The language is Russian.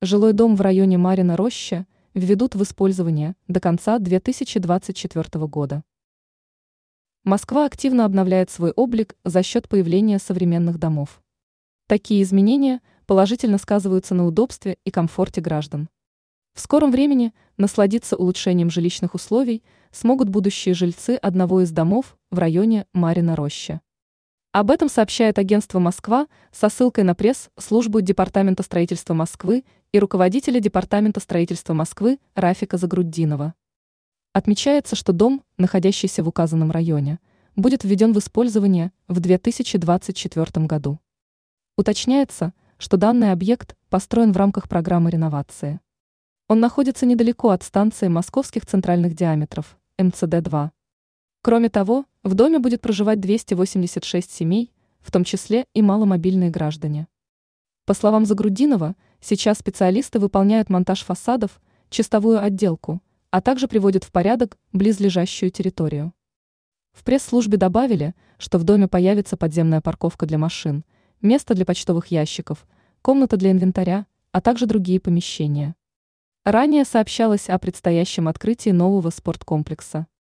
Жилой дом в районе Марина Роща введут в использование до конца 2024 года. Москва активно обновляет свой облик за счет появления современных домов. Такие изменения положительно сказываются на удобстве и комфорте граждан. В скором времени насладиться улучшением жилищных условий смогут будущие жильцы одного из домов в районе Марина Роща. Об этом сообщает агентство «Москва» со ссылкой на пресс-службу Департамента строительства Москвы и руководителя Департамента строительства Москвы Рафика Загруддинова. Отмечается, что дом, находящийся в указанном районе, будет введен в использование в 2024 году. Уточняется, что данный объект построен в рамках программы реновации. Он находится недалеко от станции московских центральных диаметров, МЦД-2. Кроме того, в доме будет проживать 286 семей, в том числе и маломобильные граждане. По словам Загрудинова, сейчас специалисты выполняют монтаж фасадов, чистовую отделку, а также приводят в порядок близлежащую территорию. В пресс-службе добавили, что в доме появится подземная парковка для машин, место для почтовых ящиков, комната для инвентаря, а также другие помещения. Ранее сообщалось о предстоящем открытии нового спорткомплекса.